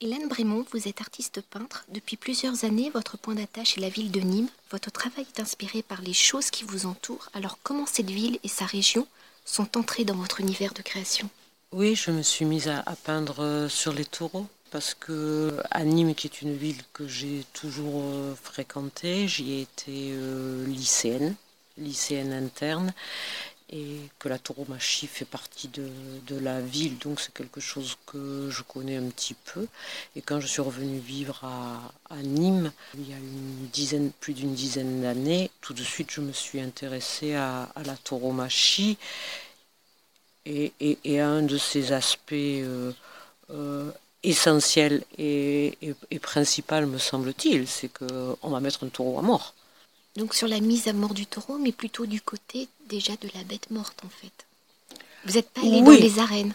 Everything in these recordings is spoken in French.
Hélène Brémond, vous êtes artiste peintre. Depuis plusieurs années, votre point d'attache est la ville de Nîmes. Votre travail est inspiré par les choses qui vous entourent. Alors comment cette ville et sa région sont entrées dans votre univers de création? Oui, je me suis mise à, peindre euh, sur les taureaux parce que à Nîmes, qui est une ville que j'ai toujours euh, fréquentée, j'y ai été euh, lycéenne, lycéenne interne, et que la tauromachie fait partie de, la ville, donc c'est quelque chose que je connais un petit peu. Et quand je suis revenue vivre à, Nîmes, il y a plus d'une dizaine d'années, tout de suite je me suis intéressée à, la tauromachie et, et, à un de ses aspects euh, euh, essentiels et, et, principal, me semble-t-il, c'est qu'on va mettre un taureau à mort. Donc sur la mise à mort du taureau, mais plutôt du côté déjà de la bête morte en fait. Vous n'êtes pas allé dans les arènes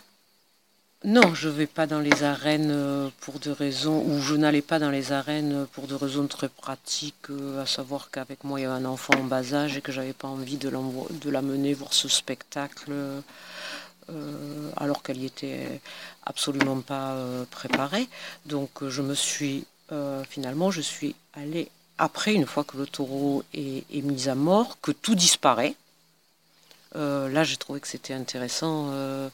Non, je ne vais pas dans les arènes euh, pour des raisons, ou je n'allais pas dans les arènes pour des raisons très pratiques, euh, à savoir qu'avec moi il y avait un enfant en bas âge et que j'avais pas envie de, l'amener voir ce spectacle. Euh, alors qu'elle y était absolument pas préparée. Donc je me suis finalement je suis allée après, une fois que le taureau est, mis à mort, que tout disparaît, euh, là j'ai trouvé que c'était intéressant euh,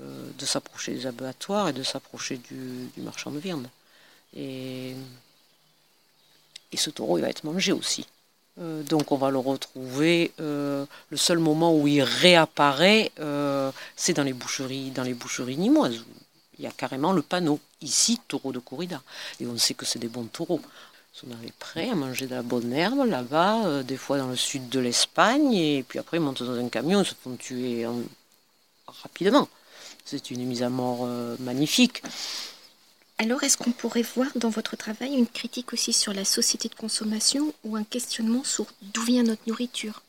euh, de s'approcher des abattoirs et de s'approcher du, marchand de viande. Et, ce taureau, il va être mangé aussi. donc on va le retrouver. le seul moment où il réapparaît, c'est dans les boucheries, dans les boucheries nimoises. il y a carrément le panneau. Ici, taureau de corrida. Et on sait que c'est des bons taureaux sont dans les prés à manger de la bonne herbe là-bas, euh, des fois dans le sud de l'Espagne, et puis après ils montent dans un camion, ils se font tuer rapidement. C'est une mise à mort euh, magnifique. Alors, est-ce qu'on pourrait voir dans votre travail une critique aussi sur la société de consommation ou un questionnement sur d'où vient notre nourriture?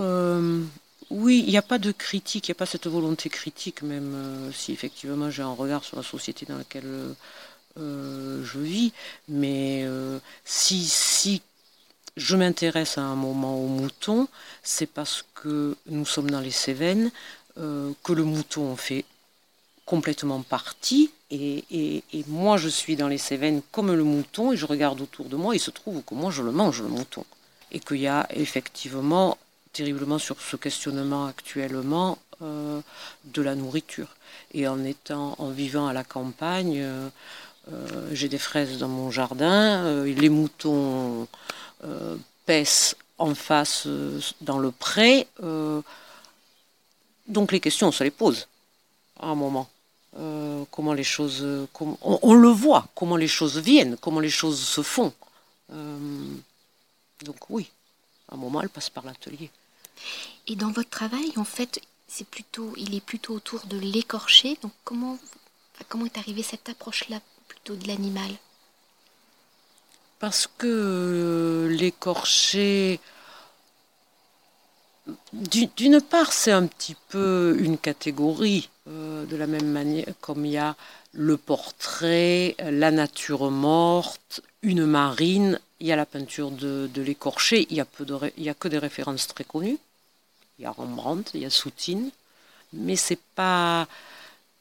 Euh, Oui, il n'y a pas de critique, il n'y a pas cette volonté critique, même si effectivement j'ai un regard sur la société dans laquelle euh, je vis, mais euh, si, si je m'intéresse à un moment au mouton, c'est parce que nous sommes dans les Cévennes, euh, que le mouton fait complètement partie, et, et, moi je suis dans les Cévennes comme le mouton, et je regarde autour de moi, il se trouve que moi je le mange, le mouton. Et qu'il y a effectivement, terriblement sur ce questionnement actuellement, de la nourriture. Et en étant, en vivant à la campagne, j'ai des fraises dans mon jardin, euh, les moutons euh, pèsent en face dans le pré. donc les questions, on se les pose à un moment. comment les choses, on, le voit, comment les choses viennent, comment les choses se font. donc oui, à un moment, elle passe par l'atelier. Et dans votre travail, en fait, c'est plutôt, il est plutôt autour de l'écorché. Donc comment, comment est arrivée cette approche-là de l'animal? Parce que euh, l'écorché, d'une part, c'est un petit peu une catégorie, euh, de la même manière comme il y a le portrait, la nature morte, une marine, il y a la peinture de, l'écorché, il n'y a, a que des références très connues. Il y a Rembrandt, il y a Soutine, mais c'est pas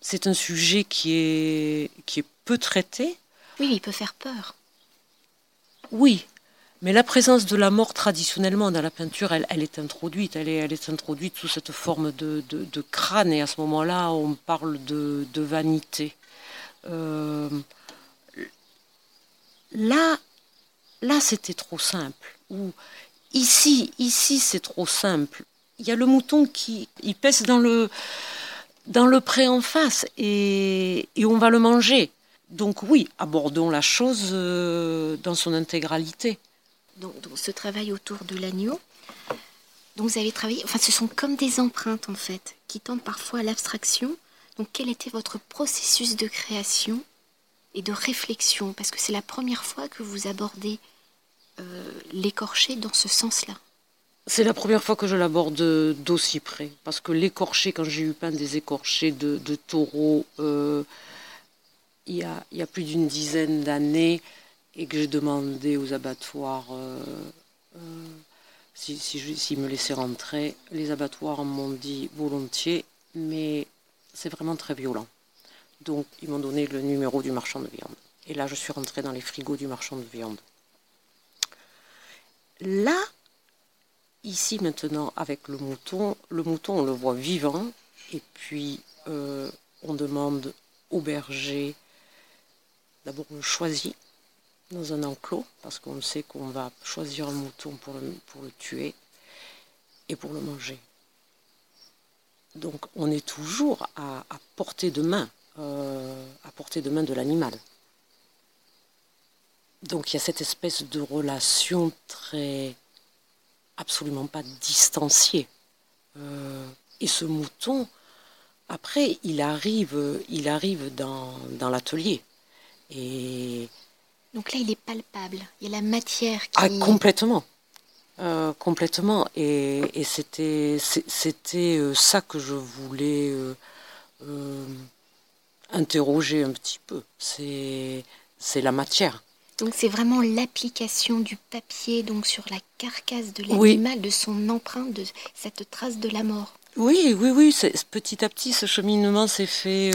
c'est un sujet qui est, qui est peu traité. Oui, il peut faire peur. Oui, mais la présence de la mort traditionnellement dans la peinture, elle, elle est introduite. Elle est, elle est introduite sous cette forme de, de, crâne. Et à ce moment-là, on parle de, de vanité. Euh, là, là, c'était trop simple. Ou ici, ici, c'est trop simple. Il y a le mouton qui il pèse dans le dans le pré en face et, on va le manger. Donc oui, abordons la chose euh, dans son intégralité. Donc, ce travail autour de l'agneau, donc vous avez travaillé, enfin ce sont comme des empreintes en fait, qui tendent parfois à l'abstraction. Donc quel était votre processus de création et de réflexion? Parce que c'est la première fois que vous abordez euh, l'écorché dans ce sens-là. C'est la première fois que je l'aborde d'aussi près. Parce que l'écorché, quand j'ai eu peint des écorchés de, taureaux euh, il, y a, plus d'une dizaine d'années, et que j'ai demandé aux abattoirs euh, euh, s'ils si, me laissaient rentrer, les abattoirs m'ont dit volontiers, mais c'est vraiment très violent. Donc ils m'ont donné le numéro du marchand de viande. Et là, je suis rentrée dans les frigos du marchand de viande. Là, ici maintenant, avec le mouton, le mouton, on le voit vivant. Et puis, euh, on demande au berger, d'abord le choisit dans un enclos, parce qu'on sait qu'on va choisir un mouton pour le, pour le tuer et pour le manger. Donc on est toujours à, portée de main, euh, à portée de main de l'animal. Donc il y a cette espèce de relation très absolument pas distanciée. Euh, et ce mouton, après, il arrive, il arrive dans, dans l'atelier. Et donc là, il est palpable. Il y a la matière qui. Ah, complètement. Euh, complètement. Et, c'était, c'était euh, ça que je voulais euh, interroger un petit peu. C'est, c'est la matière. Donc c'est vraiment l'application du papier donc sur la carcasse de l'animal, de son empreinte, de cette trace de la mort. Oui, oui, oui. Petit à petit, ce cheminement s'est fait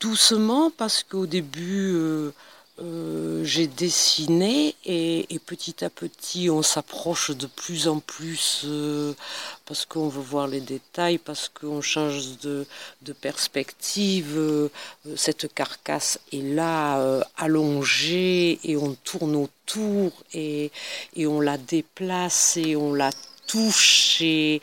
doucement parce qu'au début euh, j'ai dessiné et, petit à petit on s'approche de plus en plus euh, parce qu'on veut voir les détails, parce qu'on change de, perspective. Euh, cette carcasse est là allongée et on tourne autour et, on la déplace et on la touche et,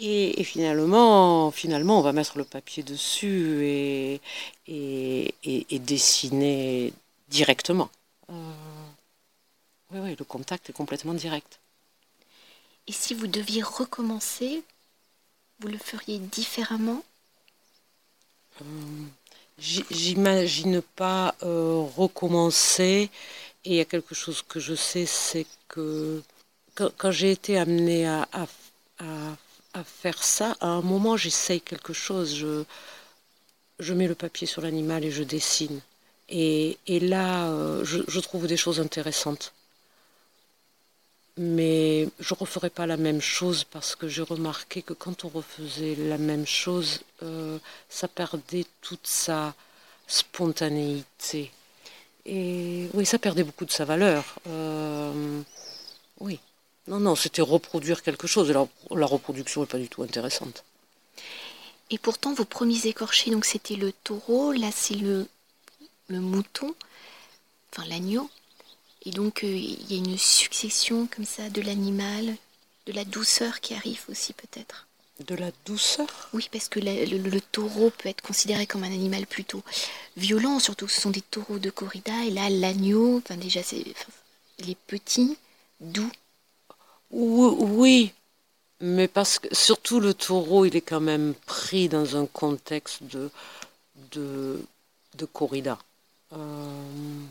et, finalement, finalement, on va mettre le papier dessus et, et, dessiner directement. Euh, oui, oui, le contact est complètement direct. Et si vous deviez recommencer, vous le feriez différemment? Euh, J'imagine pas euh, recommencer. Et il y a quelque chose que je sais, c'est que quand, j'ai été amenée à, à, à, faire ça, à un moment j'essaye quelque chose. Je, je mets le papier sur l'animal et je dessine. Et, là, euh, je, trouve des choses intéressantes. Mais je ne referai pas la même chose parce que j'ai remarqué que quand on refaisait la même chose, euh, ça perdait toute sa spontanéité. Et oui, ça perdait beaucoup de sa valeur. Euh, oui. Non, non, c'était reproduire quelque chose. Et la, la reproduction n'est pas du tout intéressante. Et pourtant, vos premiers écorchés, donc c'était le taureau, là c'est le, le mouton, enfin l'agneau. Et donc euh, il y a une succession comme ça de l'animal, de la douceur qui arrive aussi peut-être. De la douceur? Oui, parce que le, taureau peut être considéré comme un animal plutôt violent, surtout que ce sont des taureaux de corrida. Et là, l'agneau, enfin déjà, c'est, il est petit, doux. Oui, mais parce que surtout le taureau, il est quand même pris dans un contexte de, de, corrida. Euh,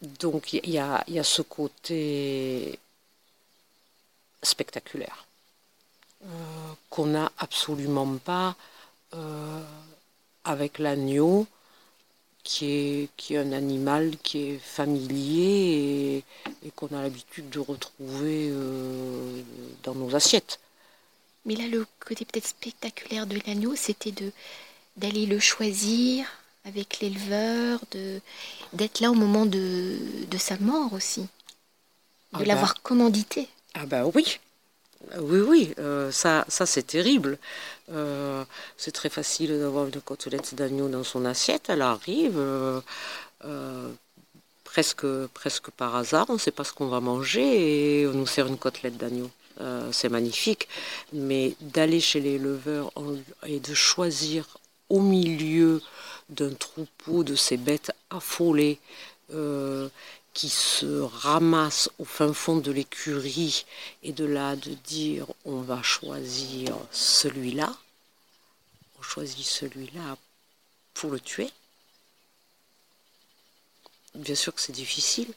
donc il y, a, y a ce côté spectaculaire euh, qu'on n'a absolument pas euh, avec l'agneau qui est, qui est un animal qui est familier et, qu'on a l'habitude de retrouver euh, dans nos assiettes. Mais là, le côté peut-être spectaculaire de l'agneau, c'était de d'aller le choisir avec l'éleveur, de d'être là au moment de, de sa mort aussi, de ah bah. l'avoir commandité. Ah bah oui, oui, oui, euh, ça, c'est terrible. Euh, c'est très facile d'avoir une côtelette d'agneau dans son assiette. Elle arrive euh, presque, presque par hasard. On ne sait pas ce qu'on va manger et on nous sert une côtelette d'agneau. c'est magnifique. Mais d'aller chez l'éleveur et de choisir au milieu d'un troupeau de ces bêtes affolées qui se ramasse au fin fond de l'écurie et de là de dire on va choisir celui-là, on choisit celui-là pour le tuer. Bien sûr que c'est difficile,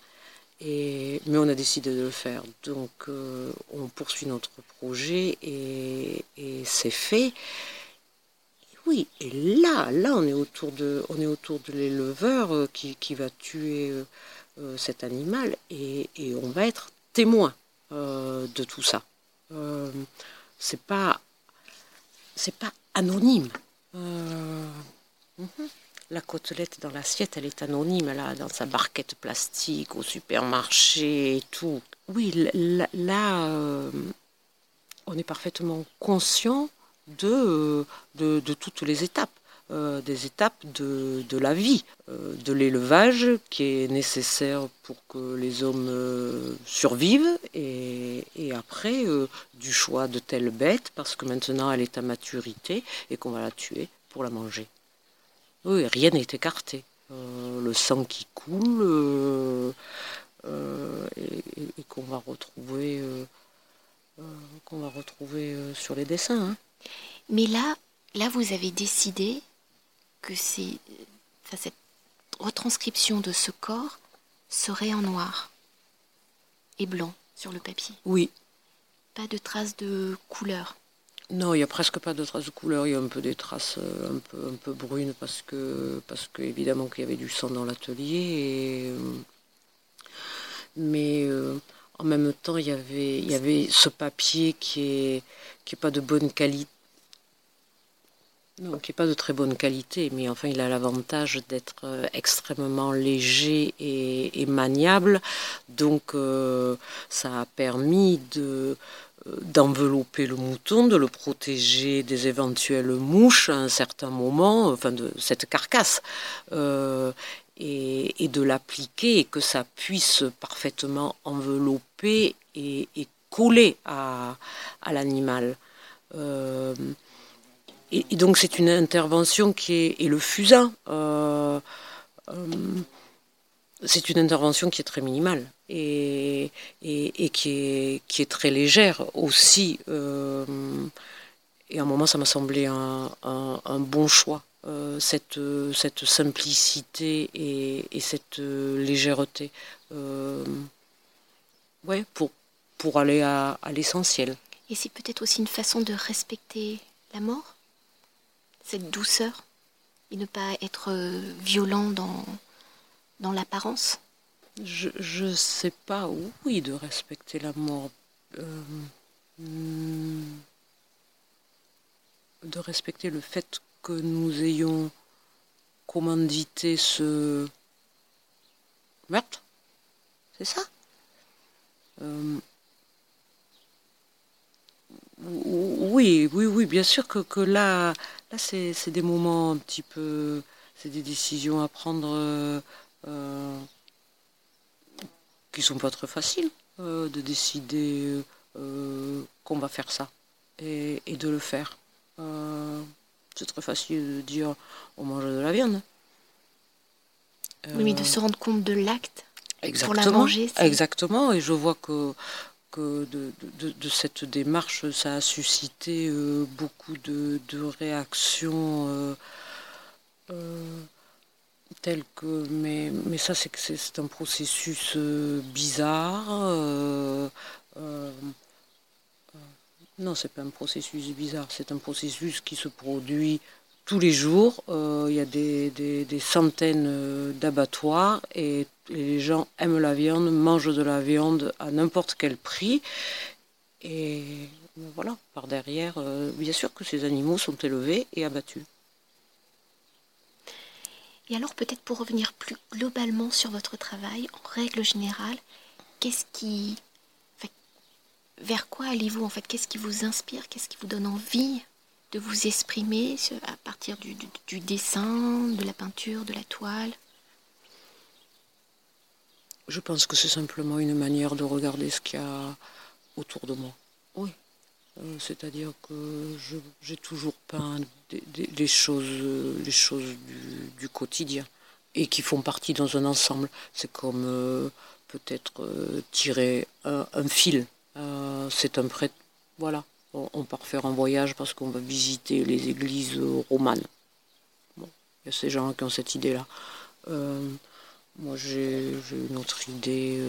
et, mais on a décidé de le faire. Donc euh, on poursuit notre projet et, c'est fait. oui, et là, là on est autour de, on est autour de l'éleveur euh, qui, qui, va tuer. Euh, cet animal et, on va être témoin euh, de tout ça. Euh, c'est pas c'est pas anonyme. Mhm. La côtelette dans l'assiette, elle est anonyme, là, dans sa barquette plastique, au supermarché et tout. Oui, là, on est parfaitement conscient de, toutes les étapes. Euh, des étapes de, la vie, euh, de l'élevage qui est nécessaire pour que les hommes survivent, et, et après du choix de telle bête, parce que maintenant elle est à maturité et qu'on va la tuer pour la manger. Oui, rien n'est écarté. Euh, le sang qui coule euh, euh, et, qu'on va retrouver, qu'on va retrouver sur les dessins. Hein. Mais là, là, vous avez décidé que cette retranscription de ce corps serait en noir et blanc sur le papier. Oui. Pas de traces de couleur. Non, il n'y a presque pas de traces de couleur. Il y a un peu des traces euh, un peu, un peu brunes parce que, parce que évidemment qu'il y avait du sang dans l'atelier. Euh, mais euh, en même temps, il y avait, il y avait ce papier qui est, qui est pas de bonne qualité. Non, qui n'est pas de très bonne qualité, mais enfin, il a l'avantage d'être extrêmement léger et, maniable. Donc, ça a permis de, d'envelopper le mouton, de le protéger des éventuelles mouches à un certain moment, enfin de cette carcasse, euh, et, de l'appliquer et que ça puisse parfaitement envelopper et, coller à, l'animal. Euh, et, donc c'est une intervention qui est, et le fusain. Euh, c'est une intervention qui est très minimale et, qui, est, très légère aussi. Euh, et à un moment, ça m'a semblé un, bon choix, euh, cette, simplicité et, et cette légèreté. Euh, ouais, pour, aller à l'essentiel. Et c'est peut-être aussi une façon de respecter la mort, cette douceur, et ne pas être violent dans, dans l'apparence? Je ne sais pas, oui, de respecter la mort. Euh, de respecter le fait que nous ayons commandité ce meurtre. C'est ça? Euh, Oui, oui, oui, bien sûr que, que là, là c'est des moments un petit peu, c'est des décisions à prendre euh, euh, qui sont pas très faciles euh, de décider euh, qu'on va faire ça et, de le faire. c'est très facile de dire on mange de la viande. oui, mais de se rendre compte de l'acte pour la manger. Exactement, et je vois que, que de, de, cette démarche, ça a suscité beaucoup de, réactions tel que mais, mais ça c'est que c'est un processus euh, bizarre euh, euh, non c'est pas un processus bizarre c'est un processus qui se produit tous les jours il y a des, centaines d'abattoirs et, les gens aiment la viande mangent de la viande à n'importe quel prix. Et voilà par derrière bien sûr que ces animaux sont élevés et abattus. Et alors peut-être pour revenir plus globalement sur votre travail, en règle générale, qu'est-ce qui... vers quoi allez-vous en fait? Qu'est-ce qui vous inspire? Qu'est-ce qui vous donne envie? De vous exprimer à partir du, dessin, de la peinture, de la toile Je pense que c'est simplement une manière de regarder ce qu'il y a autour de moi. Oui. Euh, c'est-à-dire que j'ai toujours peint des, choses, les choses du, quotidien et qui font partie dans un ensemble. C'est comme euh, peut-être euh, tirer un, fil. c'est un prêt. Voilà, on, part faire un voyage parce qu'on va visiter les églises romanes. il y a ces gens qui ont cette idée-là. moi, j'ai une autre idée.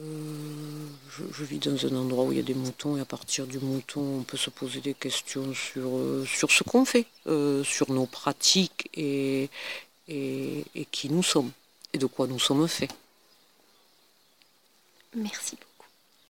Euh, je, vis dans un endroit où il y a des moutons et à partir du mouton, on peut se poser des questions sur, euh, ce qu'on fait, euh, sur nos pratiques et, et, et qui nous sommes et de quoi nous sommes faits. Merci beaucoup.